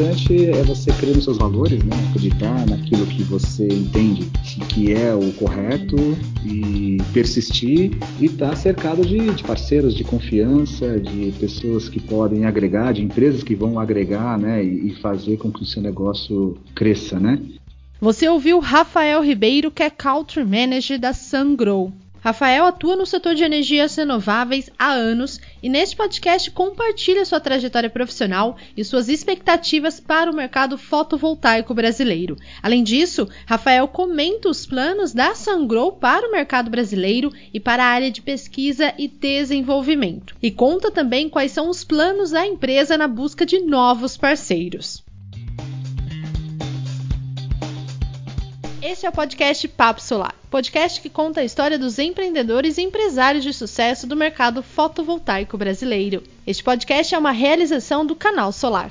importante é você crer nos seus valores, né? acreditar naquilo que você entende que é o correto e persistir e estar tá cercado de, de, parceiros de confiança, de pessoas que podem agregar, de empresas que vão agregar né? e, e fazer com que o seu negócio cresça. Né? Você ouviu Rafael Ribeiro, que é Country Manager da Sungrow. Rafael atua no setor de energias renováveis há anos e neste podcast compartilha sua trajetória profissional e suas expectativas para o mercado fotovoltaico brasileiro. Além disso, Rafael comenta os planos da Sungrow para o mercado brasileiro e para a área de pesquisa e desenvolvimento. E conta também quais são os planos da empresa na busca de novos parceiros. Esse é o podcast Papo Solar, podcast que conta a história dos empreendedores e empresários de sucesso do mercado fotovoltaico brasileiro. Este podcast é uma realização do Canal Solar.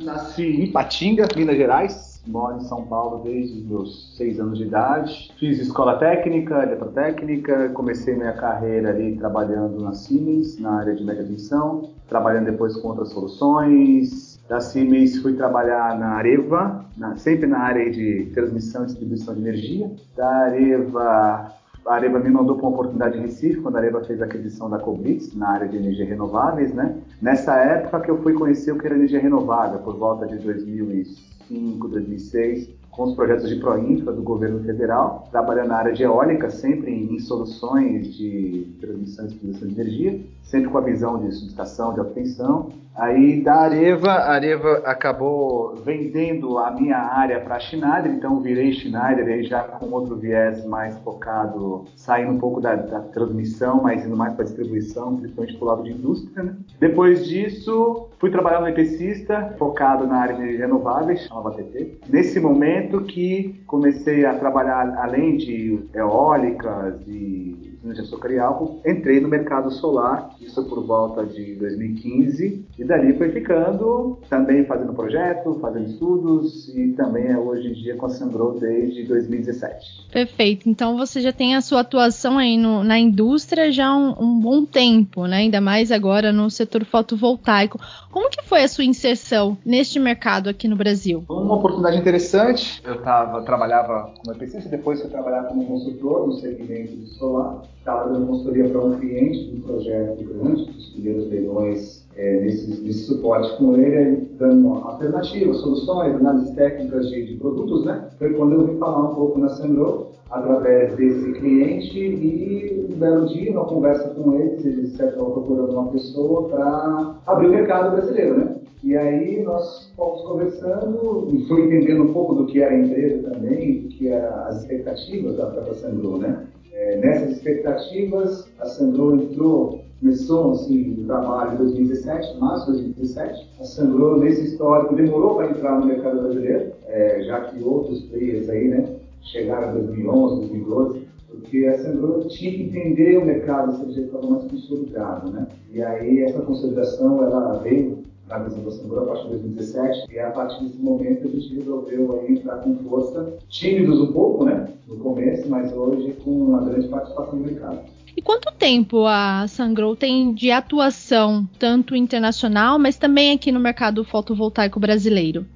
Nasci em Patinga, Minas Gerais. Moro em São Paulo desde os meus seis anos de idade. Fiz escola técnica, eletrotécnica. Comecei minha carreira ali trabalhando na Siemens, na área de tensão. Trabalhando depois com outras soluções, da Siemens fui trabalhar na Areva, na, sempre na área de transmissão e distribuição de energia. Da Areva, a Areva me mandou para uma oportunidade em Recife, quando a Areva fez a aquisição da Coblitz, na área de energia renováveis, né? Nessa época que eu fui conhecer o que era energia renovável, por volta de 2005, 2006 com os projetos de Proinfra do governo federal, trabalhando na área de eólica, sempre em, soluções de transmissão e distribuição de energia, sempre com a visão de subestação, de alta tensão. Aí da Areva, a Areva acabou vendendo a minha área para a Schneider, então virei Schneider aí já com outro viés mais focado, saindo um pouco da, da transmissão, mas indo mais para distribuição, principalmente para o lado de indústria. Né? Depois disso, fui trabalhar no EPCista, focado na área de renováveis, chamava TT. Nesse momento que comecei a trabalhar além de eólicas e açúcar e álcool, entrei no mercado solar, isso por volta de 2015, e dali foi ficando, também fazendo projeto, fazendo estudos, e também é hoje em dia com a Sandro desde 2017. Perfeito, então você já tem a sua atuação aí no, na indústria já há um, um, bom tempo, né? ainda mais agora no setor fotovoltaico. Como que foi a sua inserção neste mercado aqui no Brasil? Uma oportunidade interessante, eu tava, trabalhava como EPCista, depois fui trabalhar como consultor no segmento de solar, estava dando consultoria para um cliente de um projeto grande, os primeiros leilões é, nesse, nesse, suporte com ele, dando alternativas, soluções, análises técnicas de, de, produtos, né? Foi quando eu vim falar um pouco na Sandro, através desse cliente, e um belo dia, uma conversa com eles, eles estavam procurando uma pessoa para abrir o mercado brasileiro, né? E aí nós fomos conversando e fui entendendo um pouco do que era a empresa também, do que eram as expectativas da própria Sandro, né? É, nessas expectativas, a Sandro entrou, começou assim, o trabalho em 2017, março de 2017. A Sandro, nesse histórico, demorou para entrar no mercado brasileiro, é, já que outros players aí, né, chegaram em 2011, 2012 porque a Sandro tinha que entender o mercado se ele estava mais consolidado, né? E aí essa consolidação ela veio na visão da Sandro a partir de 2017 e a partir desse momento a gente resolveu aí entrar com força, tímidos um pouco, né? No começo, mas hoje com uma grande participação no mercado. E quanto tempo a Sungrow tem de atuação, tanto internacional, mas também aqui no mercado fotovoltaico brasileiro?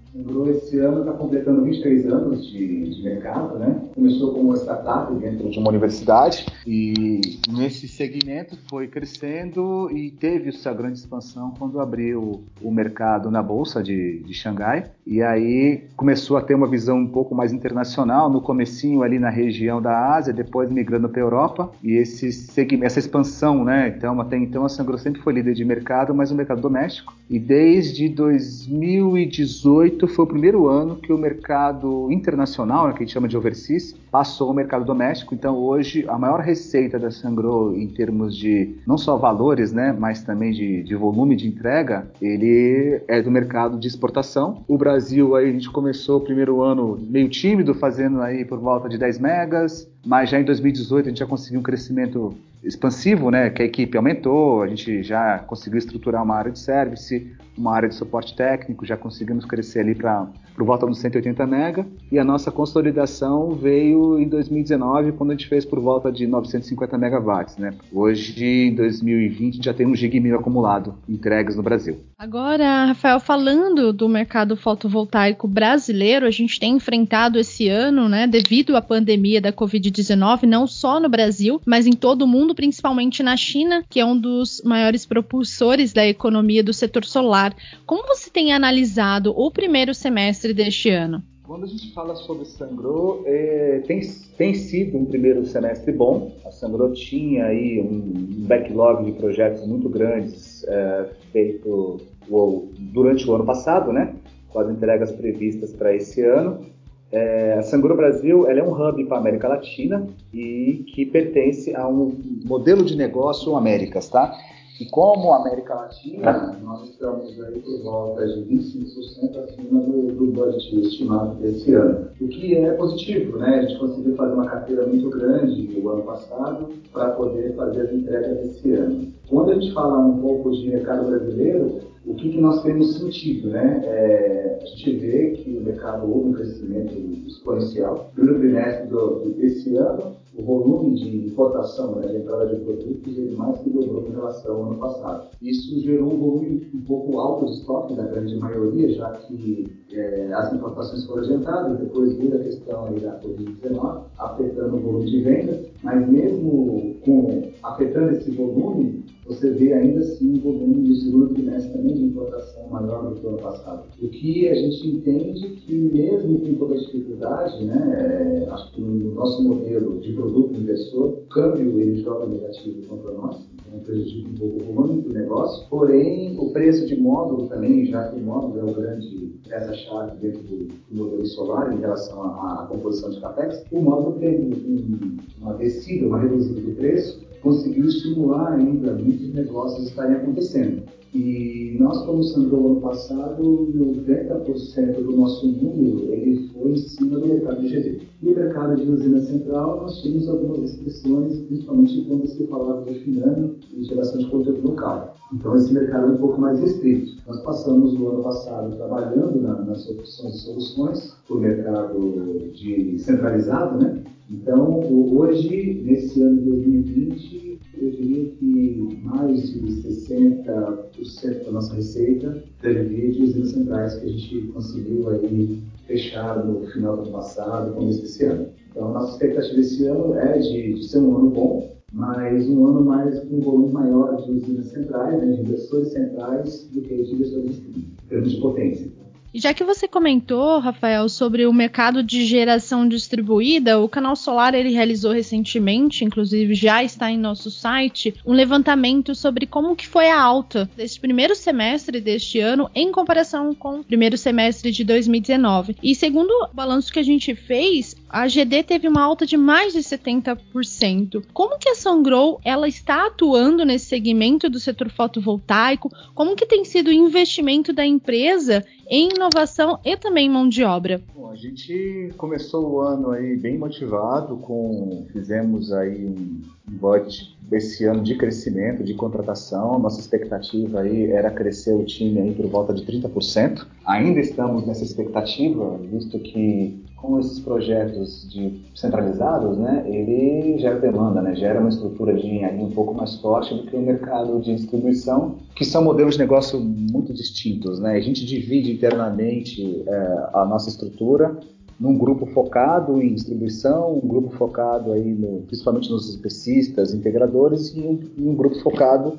Esse ano está completando 23 anos de, de, mercado, né? Começou como startup dentro de uma universidade e nesse segmento foi crescendo e teve sua grande expansão quando abriu o mercado na bolsa de, de Xangai e aí começou a ter uma visão um pouco mais internacional no comecinho ali na região da Ásia, depois migrando para a Europa e esse segmento, essa expansão, né? Então até então a Sangro sempre foi líder de mercado, mas no mercado doméstico e desde 2018 foi o primeiro ano que o mercado internacional, né, que a gente chama de overseas, passou ao mercado doméstico. Então, hoje, a maior receita da Sangro em termos de não só valores, né, mas também de, de volume de entrega, ele é do mercado de exportação. O Brasil, aí, a gente começou o primeiro ano meio tímido, fazendo aí por volta de 10 megas, mas já em 2018 a gente já conseguiu um crescimento expansivo, né, que a equipe aumentou, a gente já conseguiu estruturar uma área de service, uma área de suporte técnico, já conseguimos crescer ali para por volta dos 180 mega, e a nossa consolidação veio em 2019, quando a gente fez por volta de 950 megawatts, né? Hoje, em 2020, já tem um gig mil acumulado entregues no Brasil. Agora, Rafael, falando do mercado fotovoltaico brasileiro, a gente tem enfrentado esse ano, né, devido à pandemia da Covid-19, não só no Brasil, mas em todo o mundo, principalmente na China, que é um dos maiores propulsores da economia do setor solar. Como você tem analisado o primeiro semestre deste ano? Quando a gente fala sobre Sangro, é, tem, tem sido um primeiro semestre bom. A Sangro tinha aí um backlog de projetos muito grandes é, feito ou, durante o ano passado, né? Com as entregas previstas para esse ano. É, a Sangro Brasil ela é um hub para a América Latina e que pertence a um modelo de negócio Américas, tá? E como América Latina, nós estamos aí por volta de 25% acima do, do budget estimado desse ano. O que é positivo, né? A gente conseguiu fazer uma carteira muito grande o ano passado para poder fazer as entregas desse ano. Quando a gente fala um pouco de mercado brasileiro, o que, que nós temos sentido, né? É, a gente vê que o mercado houve um crescimento exponencial. No trimestre desse ano, o volume de importação, né, de entrada de produtos, ele mais que dobrou em relação ao ano passado. Isso gerou um volume um pouco alto de estoque da grande maioria, já que é, as importações foram adiantadas, depois veio a questão aí da Covid-19, afetando o volume de vendas, mas mesmo com afetando esse volume, você vê ainda assim um volume do segundo trimestre também de importação maior do que o ano passado. O que a gente entende que mesmo com toda a dificuldade, né, é, acho que no nosso modelo de produto inversor, o câmbio ele joga negativo contra nós, então prejudica um pouco o volume do negócio, porém o preço de módulo também, já que o módulo é o grande peça-chave dentro do, modelo solar em relação à, composição de capex, o módulo teve um, uma descida, uma redução do preço, conseguiu estimular ainda muitos negócios estarem acontecendo. E nós, como Sandro, ano passado, 90% do nosso número ele foi em cima do mercado de GD. No mercado de usina central, nós tínhamos algumas restrições, principalmente quando se falava de finando e geração de conteúdo local. Então, esse mercado é um pouco mais restrito. Nós passamos o ano passado trabalhando na, nas opções de soluções o mercado de centralizado, né? Então, hoje, nesse ano de 2020, eu diria que mais de 60% da nossa receita vir de usinas centrais que a gente conseguiu aí fechar no final do ano passado, começo desse ano. Então, a nossa expectativa desse ano é de, de ser um ano bom, mas um ano mais com um volume maior de usinas centrais, né, de investidores centrais, do que de investidores em termos de potência. E já que você comentou, Rafael, sobre o mercado de geração distribuída, o Canal Solar ele realizou recentemente, inclusive já está em nosso site, um levantamento sobre como que foi a alta deste primeiro semestre deste ano em comparação com o primeiro semestre de 2019. E segundo o balanço que a gente fez, a GD teve uma alta de mais de 70%. Como que a Sungrow ela está atuando nesse segmento do setor fotovoltaico? Como que tem sido o investimento da empresa em inovação e também mão de obra? Bom, a gente começou o ano aí bem motivado, com fizemos aí um budget desse ano de crescimento, de contratação. Nossa expectativa aí era crescer o time aí por volta de 30%. Ainda estamos nessa expectativa, visto que com esses projetos de centralizados, né, ele gera demanda, né, gera uma estrutura de engenharia um pouco mais forte do que o mercado de distribuição, que são modelos de negócio muito distintos, né. A gente divide internamente é, a nossa estrutura num grupo focado em distribuição, um grupo focado aí no, principalmente nos especistas, integradores e um, um grupo focado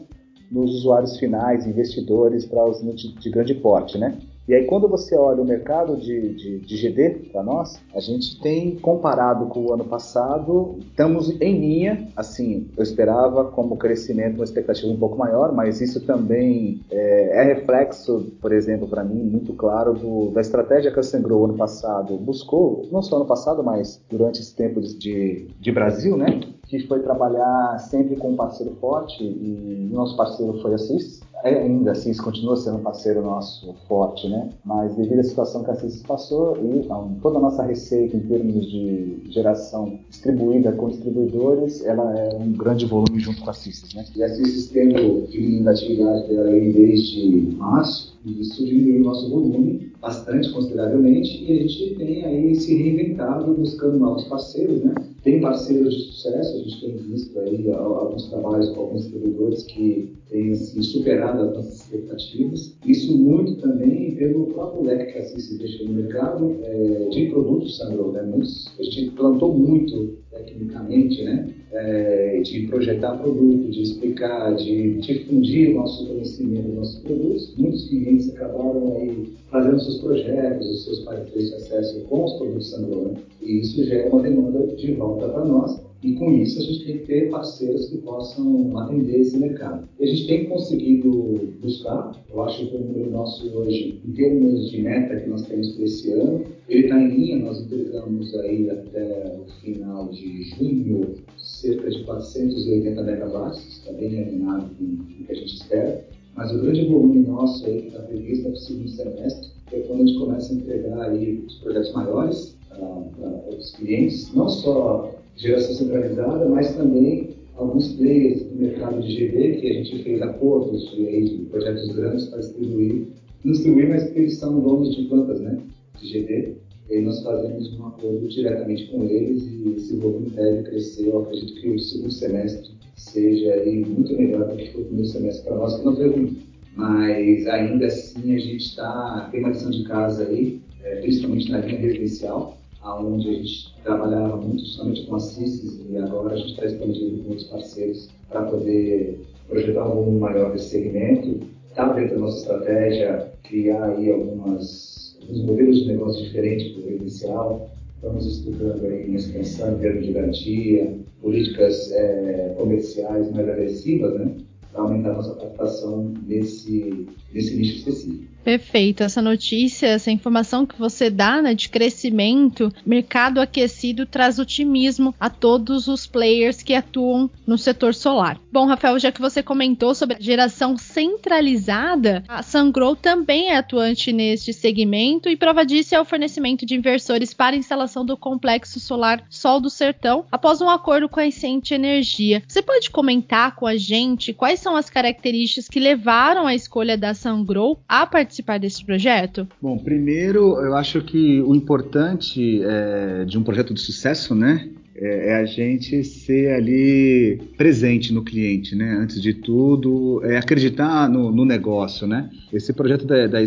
nos usuários finais, investidores para os de grande porte, né? E aí, quando você olha o mercado de, de, de GD para nós, a gente tem comparado com o ano passado, estamos em linha. Assim, eu esperava como crescimento uma expectativa um pouco maior, mas isso também é, é reflexo, por exemplo, para mim, muito claro do, da estratégia que a Sengro ano passado buscou, não só ano passado, mas durante esse tempo de, de Brasil, né? que foi trabalhar sempre com um parceiro forte e nosso parceiro foi a CIS. É ainda assim, isso continua sendo um parceiro nosso forte, né? Mas devido à situação que a CIS passou e então, toda a nossa receita em termos de geração distribuída com distribuidores, ela é um grande volume junto com a CIS, né? E a CIS tendo diminuindo a atividade dela aí desde março, isso diminuiu o nosso volume bastante consideravelmente e a gente tem aí se reinventado buscando novos parceiros, né? Tem parceiros de sucesso, a gente tem visto aí alguns trabalhos com alguns distribuidores que têm assim, superado as nossas expectativas. Isso muito também pelo próprio leque que a CIS deixou no mercado é, de produtos Sandro. Né? A gente plantou muito tecnicamente, né? É, de projetar produto, de explicar, de difundir nosso conhecimento nossos produtos. Muitos clientes acabaram aí fazendo seus projetos, os seus parceiros de acesso com os produtos Sandro. E isso gera uma demanda de volta para nós. E com isso a gente tem que ter parceiros que possam atender esse mercado. E a gente tem conseguido buscar, eu acho que o número nosso hoje, em termos de meta que nós temos para esse ano, ele está em linha, nós entregamos aí até o final de junho cerca de 480 megawatts, está bem alinhado com o que a gente espera. Mas o grande volume nosso aí que está previsto é para o segundo semestre, que é quando a gente começa a entregar aí os projetos maiores, para os clientes, não só geração centralizada, mas também alguns players do mercado de GD que a gente fez acordos de, de projetos grandes para distribuir, não distribuir, mas porque eles são donos de plantas né, de GD, e aí nós fazemos um acordo diretamente com eles e esse volume deve crescer. Eu acredito que o segundo semestre seja aí muito melhor do que o primeiro semestre para nós, que não foi ruim. Mas ainda assim a gente está, tem uma lição de casa aí, é, principalmente na linha residencial, onde a gente trabalhava muito somente com a CISIS e agora a gente está expandindo com outros parceiros para poder projetar um volume maior desse segmento. Está dentro da nossa estratégia criar aí algumas, alguns modelos de negócio diferentes para o residencial. Estamos estudando aí uma expansão em termos de garantia, políticas é, comerciais mais agressivas, né? Para aumentar a nossa participação nesse, nesse nicho específico. Perfeito. Essa notícia, essa informação que você dá né, de crescimento, mercado aquecido, traz otimismo a todos os players que atuam no setor solar. Bom, Rafael, já que você comentou sobre a geração centralizada, a Sungrow também é atuante neste segmento e prova disso é o fornecimento de inversores para a instalação do complexo solar Sol do Sertão após um acordo com a Essente Energia. Você pode comentar com a gente quais são as características que levaram à escolha da Sungrow a participar participar desse projeto? Bom, primeiro, eu acho que o importante é, de um projeto de sucesso, né, é, é, a gente ser ali presente no cliente, né? Antes de tudo, é acreditar no, no negócio, né? Esse projeto da, da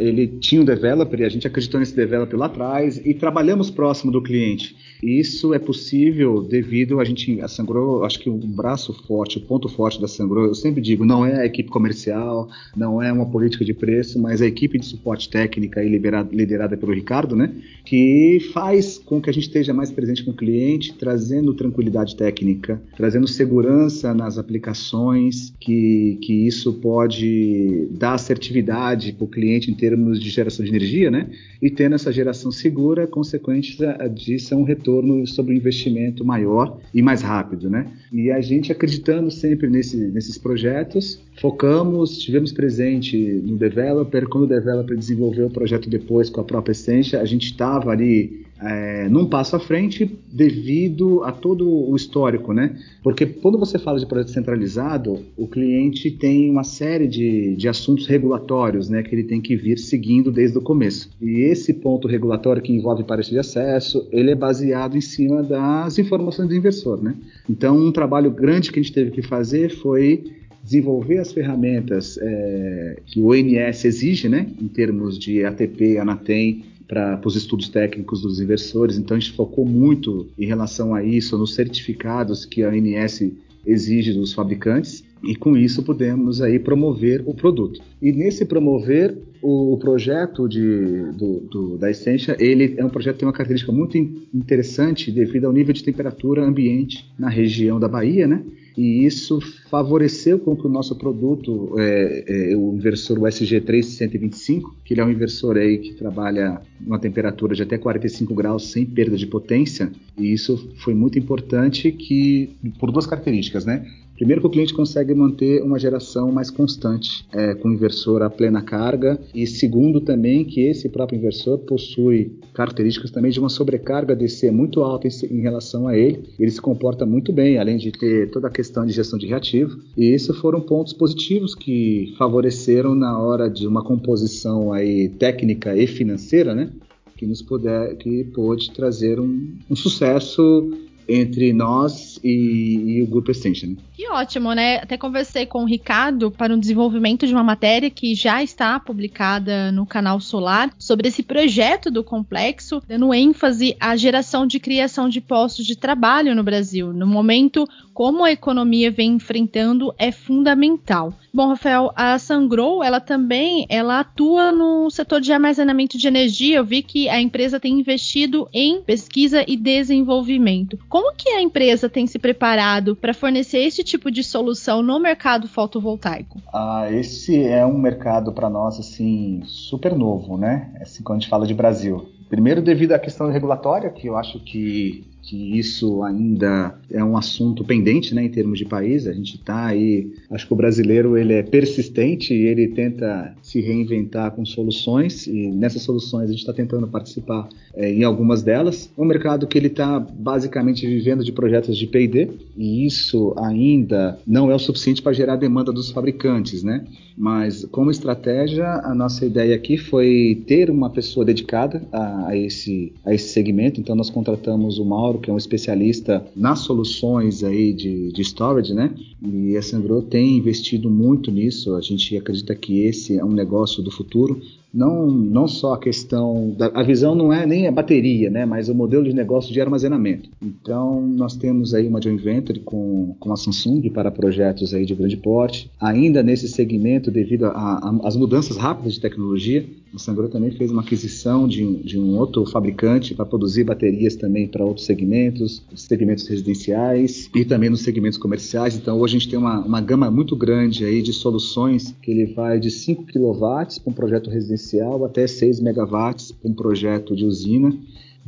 ele tinha um developer e a gente acreditou nesse developer lá atrás e trabalhamos próximo do cliente. Isso é possível devido a gente, a Sangro, acho que o braço forte, o ponto forte da Sangro, eu sempre digo, não é a equipe comercial, não é uma política de preço, mas a equipe de suporte técnica liderada, liderada pelo Ricardo, né? Que faz com que a gente esteja mais presente com o cliente trazendo tranquilidade técnica, trazendo segurança nas aplicações, que, que isso pode dar assertividade para o cliente em termos de geração de energia, né? E tendo essa geração segura, consequente disso é um retorno sobre o investimento maior e mais rápido, né? E a gente acreditando sempre nesse, nesses projetos, focamos, estivemos presente no developer, quando o developer desenvolveu o projeto depois com a própria Essência, a gente estava ali é, num passo à frente devido a todo o histórico, né? Porque quando você fala de projeto centralizado, o cliente tem uma série de, de assuntos regulatórios, né? Que ele tem que vir seguindo desde o começo. E esse ponto regulatório que envolve parecer de acesso, ele é baseado em cima das informações do inversor, né? Então, um trabalho grande que a gente teve que fazer foi desenvolver as ferramentas é, que o ONS exige, né? Em termos de ATP, Anatem, para os estudos técnicos dos inversores. Então a gente focou muito em relação a isso, nos certificados que a ANS exige dos fabricantes e com isso podemos aí promover o produto. E nesse promover o, projeto de, do, do, da Essência, ele é um projeto que tem uma característica muito interessante devido ao nível de temperatura ambiente na região da Bahia, né? e isso favoreceu com que o nosso produto, é, é, o inversor USG 3125, que ele é um inversor aí que trabalha numa temperatura de até 45 graus sem perda de potência, e isso foi muito importante que por duas características, né? Primeiro que o cliente consegue manter uma geração mais constante, é, com inversor a plena carga, e segundo também que esse próprio inversor possui características também de uma sobrecarga DC muito alta em, em relação a ele. Ele se comporta muito bem, além de ter toda a questão de gestão de reativo, e isso foram pontos positivos que favoreceram na hora de uma composição aí técnica e financeira, né? Que nos puder, que pôde trazer um, um sucesso entre nós e, e o Grupo Extension. Que ótimo, né? Até conversei com o Ricardo para o desenvolvimento de uma matéria que já está publicada no canal Solar sobre esse projeto do complexo, dando ênfase à geração de criação de postos de trabalho no Brasil. No momento, como a economia vem enfrentando é fundamental. Bom, Rafael, a Sangrow, ela também, ela atua no setor de armazenamento de energia. Eu vi que a empresa tem investido em pesquisa e desenvolvimento. Como que a empresa tem se preparado para fornecer esse tipo de solução no mercado fotovoltaico? Ah, esse é um mercado para nós assim super novo, né? Assim quando a gente fala de Brasil. Primeiro devido à questão regulatória, que eu acho que que isso ainda é um assunto pendente, né, em termos de país. A gente está aí, acho que o brasileiro ele é persistente e ele tenta se reinventar com soluções e nessas soluções a gente está tentando participar é, em algumas delas. É um mercado que ele está basicamente vivendo de projetos de P&D e isso ainda não é o suficiente para gerar demanda dos fabricantes, né? Mas como estratégia, a nossa ideia aqui foi ter uma pessoa dedicada a, a esse, a esse segmento. Então nós contratamos o Mauro que é um especialista nas soluções aí de, de storage, né? E a Sandro tem investido muito nisso. A gente acredita que esse é um negócio do futuro não, não só a questão da a visão não é nem a bateria, né, mas o modelo de negócio de armazenamento. Então nós temos aí uma joint venture com, com a Samsung para projetos aí de grande porte. Ainda nesse segmento, devido às mudanças rápidas de tecnologia, a Sangro também fez uma aquisição de, de um outro fabricante para produzir baterias também para outros segmentos, segmentos residenciais e também nos segmentos comerciais. Então hoje a gente tem uma, uma gama muito grande aí de soluções que ele vai de 5 kW para um projeto residencial até 6 megawatts para um projeto de usina.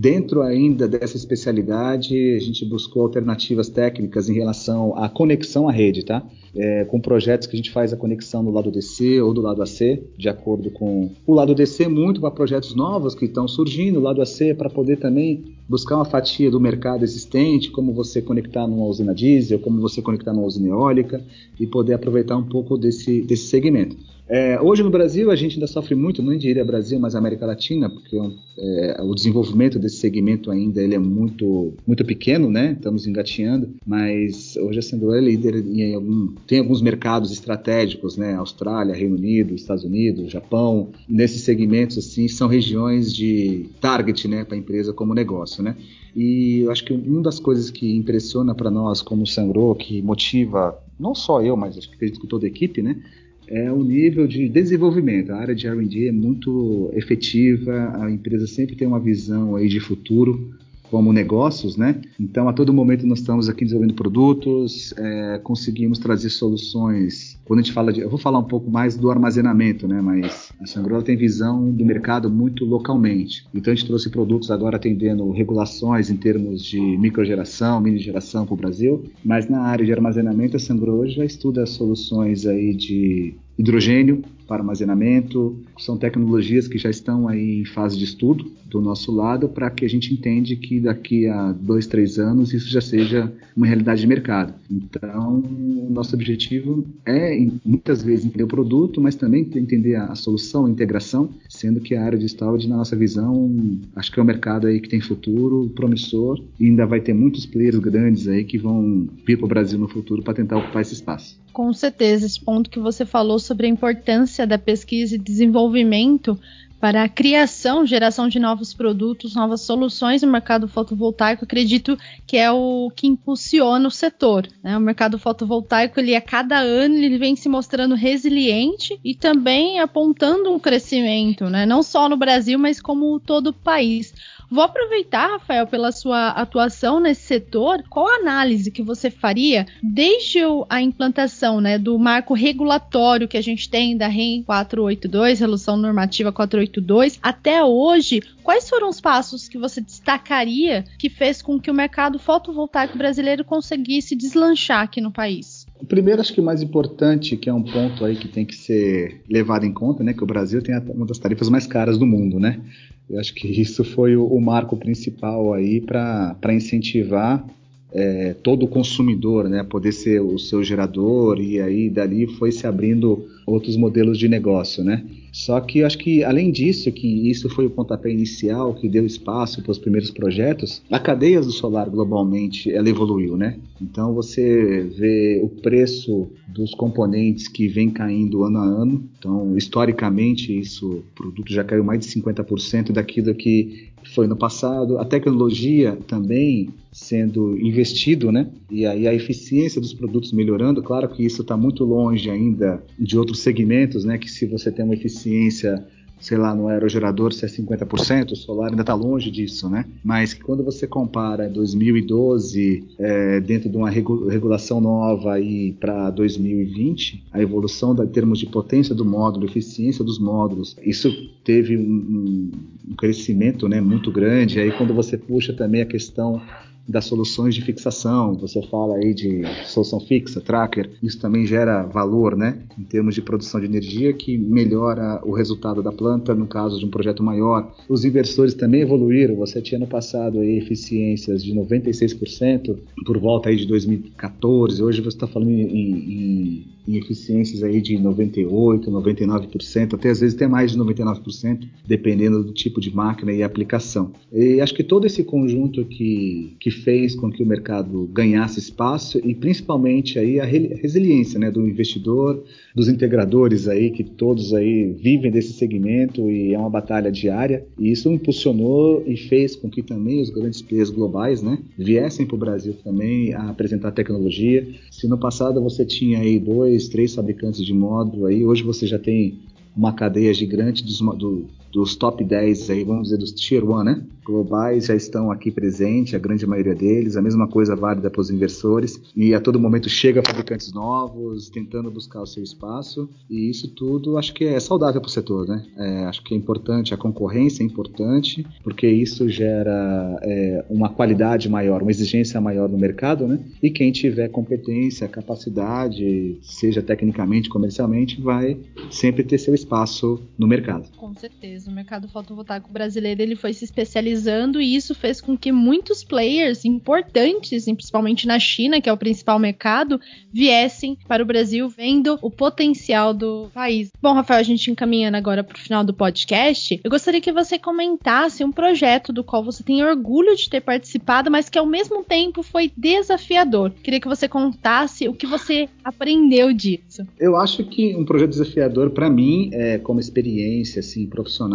Dentro ainda dessa especialidade, a gente buscou alternativas técnicas em relação à conexão à rede, tá? É, com projetos que a gente faz a conexão do lado DC ou do lado AC, de acordo com o lado DC, muito para projetos novos que estão surgindo, o lado AC para poder também buscar uma fatia do mercado existente, como você conectar numa usina diesel, como você conectar numa usina eólica e poder aproveitar um pouco desse, desse segmento. É, hoje no Brasil a gente ainda sofre muito, não diria Brasil, mas América Latina, porque é, o desenvolvimento desse segmento ainda ele é muito, muito pequeno, né? Estamos engatinhando, mas hoje a Sandro é líder em algum, tem alguns mercados estratégicos, né? Austrália, Reino Unido, Estados Unidos, Japão. Nesses segmentos assim são regiões de target, né, para a empresa como negócio, né? E eu acho que uma das coisas que impressiona para nós como Sangro, que motiva não só eu, mas acho que acredito que toda a equipe, né? É o nível de desenvolvimento. A área de R&D é muito efetiva, a empresa sempre tem uma visão aí de futuro como negócios, né? Então, a todo momento nós estamos aqui desenvolvendo produtos, é, conseguimos trazer soluções. Quando a gente fala de, eu vou falar um pouco mais do armazenamento, né? Mas a Sangrola tem visão do mercado muito localmente. Então, a gente trouxe produtos agora atendendo regulações em termos de microgeração, mini geração para o Brasil. Mas na área de armazenamento, a Sangrola já estuda soluções aí de hidrogênio para armazenamento, são tecnologias que já estão aí em fase de estudo do nosso lado para que a gente entende que daqui a dois, três anos isso já seja uma realidade de mercado. Então, nosso objetivo é muitas vezes entender o produto, mas também entender a, solução, a integração, sendo que a área de storage, na nossa visão, acho que é um mercado aí que tem futuro, promissor, e ainda vai ter muitos players grandes aí que vão vir para o Brasil no futuro para tentar ocupar esse espaço. Com certeza, esse ponto que você falou sobre a importância da pesquisa e desenvolvimento para a criação, geração de novos produtos, novas soluções no mercado fotovoltaico, acredito que é o que impulsiona o setor. Né? O mercado fotovoltaico, ele a cada ano ele vem se mostrando resiliente e também apontando um crescimento, né? não só no Brasil, mas como todo o país. Vou aproveitar, Rafael, pela sua atuação nesse setor. Qual a análise que você faria desde a implantação né, do marco regulatório que a gente tem da REN 482, Resolução Normativa 482, até hoje? Quais foram os passos que você destacaria que fez com que o mercado fotovoltaico brasileiro conseguisse deslanchar aqui no país? Primeiro, acho que o mais importante, que é um ponto aí que tem que ser levado em conta, né, que o Brasil tem uma das tarifas mais caras do mundo, né? Eu acho que isso foi o, o marco principal aí para incentivar é, todo consumidor, né, poder ser o seu gerador e aí dali foi se abrindo outros modelos de negócio, né? Só que eu acho que, além disso, que isso foi o pontapé inicial que deu espaço para os primeiros projetos, a cadeia do solar globalmente ela evoluiu, né? Então você vê o preço dos componentes que vem caindo ano a ano. Então, historicamente, isso, o produto já caiu mais de 50% daquilo que foi no passado. A tecnologia também sendo investido, né? E aí a eficiência dos produtos melhorando. Claro que isso está muito longe ainda de outros segmentos, né? Que se você tem uma eficiência sei lá, no aerogerador se é 50%, o solar ainda está longe disso, né? Mas quando você compara 2012 é, dentro de uma regulação nova aí para 2020, a evolução da, em termos de potência do módulo, eficiência dos módulos, isso teve um, um crescimento, né, muito grande. Aí quando você puxa também a questão das soluções de fixação. Você fala aí de solução fixa, tracker, isso também gera valor, né? Em termos de produção de energia, que melhora o resultado da planta no caso de um projeto maior. Os inversores também evoluíram. Você tinha no passado aí eficiências de 96% por volta aí de 2014. Hoje você está falando em, em, em eficiências aí de 98, 99%, até às vezes até mais de 99%, dependendo do tipo de máquina e aplicação. E acho que todo esse conjunto que, que fez com que o mercado ganhasse espaço e principalmente aí a resiliência né, do investidor, dos integradores aí, que todos aí vivem desse segmento e é uma batalha diária. E isso impulsionou e fez com que também os grandes players globais né, viessem para o Brasil também a apresentar tecnologia. Se no passado você tinha aí dois, três fabricantes de módulo, aí hoje você já tem uma cadeia gigante dos, do, dos top 10 aí, vamos dizer, dos Tier 1, né? Globais já estão aqui presentes, a grande maioria deles, a mesma coisa válida para os inversores, e a todo momento chega fabricantes novos, tentando buscar o seu espaço, e isso tudo acho que é saudável para o setor, né? É, acho que é importante, a concorrência é importante, porque isso gera é, uma qualidade maior, uma exigência maior no mercado, né? E quem tiver competência, capacidade, seja tecnicamente, comercialmente, vai sempre ter seu espaço no mercado. Com certeza o mercado fotovoltaico brasileiro ele foi se especializando e isso fez com que muitos players importantes, principalmente na China, que é o principal mercado, viessem para o Brasil vendo o potencial do país. Bom, Rafael, a gente encaminhando agora para o final do podcast, eu gostaria que você comentasse um projeto do qual você tem orgulho de ter participado, mas que ao mesmo tempo foi desafiador. Queria que você contasse o que você aprendeu disso. Eu acho que um projeto desafiador para mim, é, como experiência assim profissional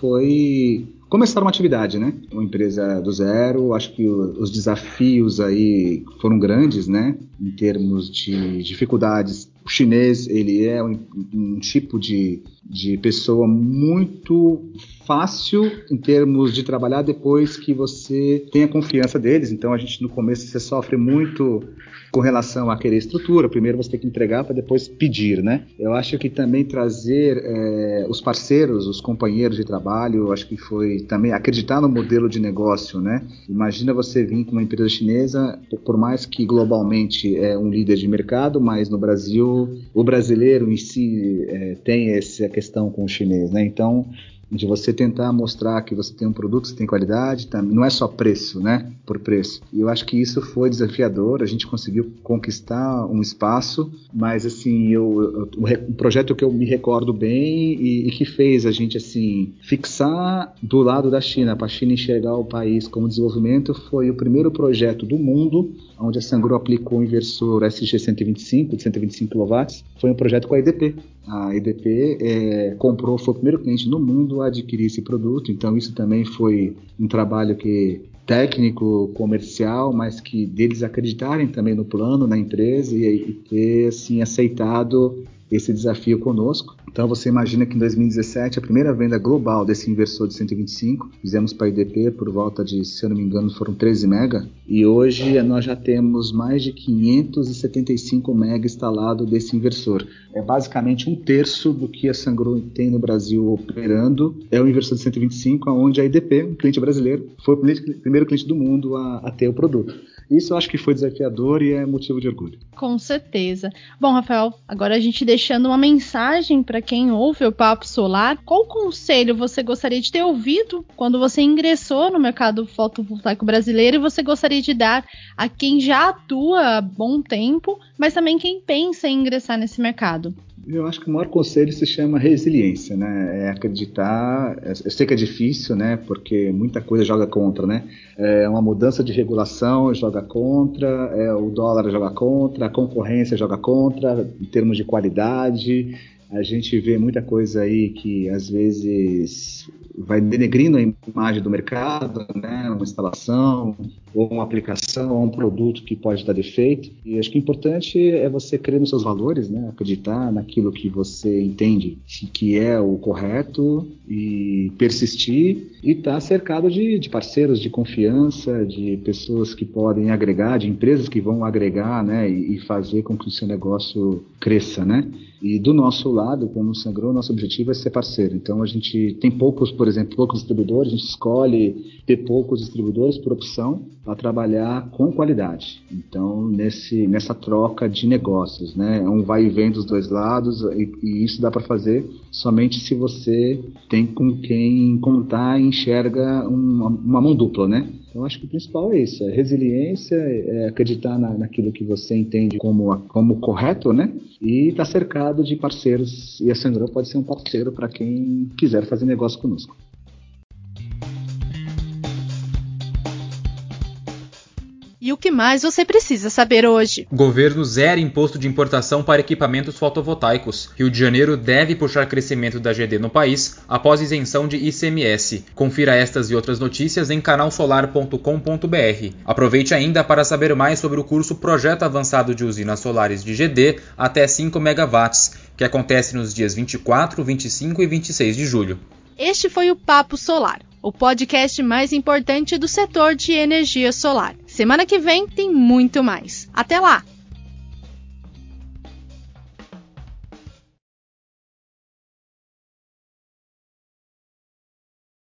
foi começar uma atividade, né? Uma empresa do zero. Acho que os desafios aí foram grandes, né? Em termos de dificuldades. O chinês, ele é um, um tipo de, de pessoa muito fácil em termos de trabalhar depois que você tem a confiança deles. Então a gente no começo você sofre muito com relação a querer estrutura. Primeiro você tem que entregar para depois pedir, né? Eu acho que também trazer é, os parceiros, os companheiros de trabalho, acho que foi também acreditar no modelo de negócio, né? Imagina você vir com uma empresa chinesa, por mais que globalmente é um líder de mercado, mas no Brasil o brasileiro em si é, tem essa questão com o chinês, né? Então de você tentar mostrar que você tem um produto que tem qualidade, tá? não é só preço, né? Por preço. E eu acho que isso foi desafiador, a gente conseguiu conquistar um espaço, mas assim, eu, eu um projeto que eu me recordo bem e, e, que fez a gente assim fixar do lado da China, para a China enxergar o país como desenvolvimento, foi o primeiro projeto do mundo onde a Sangro aplicou o inversor SG 125 de 125 kW. Foi um projeto com a EDP. A EDP é, comprou, foi o primeiro cliente no mundo adquirir esse produto. Então isso também foi um trabalho que técnico, comercial, mas que deles acreditarem também no plano, na empresa e, e ter assim aceitado esse desafio conosco. Então você imagina que em 2017 a primeira venda global desse inversor de 125 fizemos para a IDP por volta de, se eu não me engano, foram 13 mega e hoje nós já temos mais de 575 mega instalado desse inversor. É basicamente um terço do que a Sangro tem no Brasil operando. É o inversor de 125, onde a IDP, um cliente brasileiro, foi o primeiro cliente do mundo a, a ter o produto. Isso eu acho que foi desafiador e é motivo de orgulho. Com certeza. Bom, Rafael, agora a gente deixando uma mensagem para quem ouve o Papo Solar. Qual conselho você gostaria de ter ouvido quando você ingressou no mercado fotovoltaico brasileiro e você gostaria de dar a quem já atua há bom tempo, mas também quem pensa em ingressar nesse mercado? Eu acho que o maior conselho se chama resiliência, né? É acreditar. Eu sei que é difícil, né? Porque muita coisa joga contra, né? É uma mudança de regulação joga contra, é, o dólar joga contra, a concorrência joga contra, em termos de qualidade. A gente vê muita coisa aí que às vezes vai denegrindo a imagem do mercado, né? Uma instalação, ou uma aplicação, ou um produto que pode dar defeito. E acho que o importante é você crer nos seus valores, né? Acreditar naquilo que você entende que é o correto e persistir e estar tá cercado de, de, parceiros de confiança, de pessoas que podem agregar, de empresas que vão agregar, né? E, e fazer com que o seu negócio cresça, né? E do nosso lado, como Sangrou, nosso objetivo é ser parceiro. Então a gente tem poucos, por exemplo, poucos distribuidores, a gente escolhe ter poucos distribuidores por opção para trabalhar com qualidade. Então nesse nessa troca de negócios, né, é um vai e vem dos dois lados e, e isso dá para fazer somente se você tem com quem contar e enxerga uma, uma mão dupla, né? Então, acho que o principal é isso: é resiliência, é acreditar na, naquilo que você entende como, como correto, né? E estar tá cercado de parceiros. E a Sandro pode ser um parceiro para quem quiser fazer negócio conosco. E o que mais você precisa saber hoje? Governo zero imposto de importação para equipamentos fotovoltaicos. Rio de Janeiro deve puxar crescimento da GD no país após isenção de ICMS. Confira estas e outras notícias em canalsolar.com.br. Aproveite ainda para saber mais sobre o curso Projeto Avançado de Usinas Solares de GD até 5 MW, que acontece nos dias 24, 25 e 26 de julho. Este foi o Papo Solar, o podcast mais importante do setor de energia solar. Semana que vem tem muito mais. Até lá!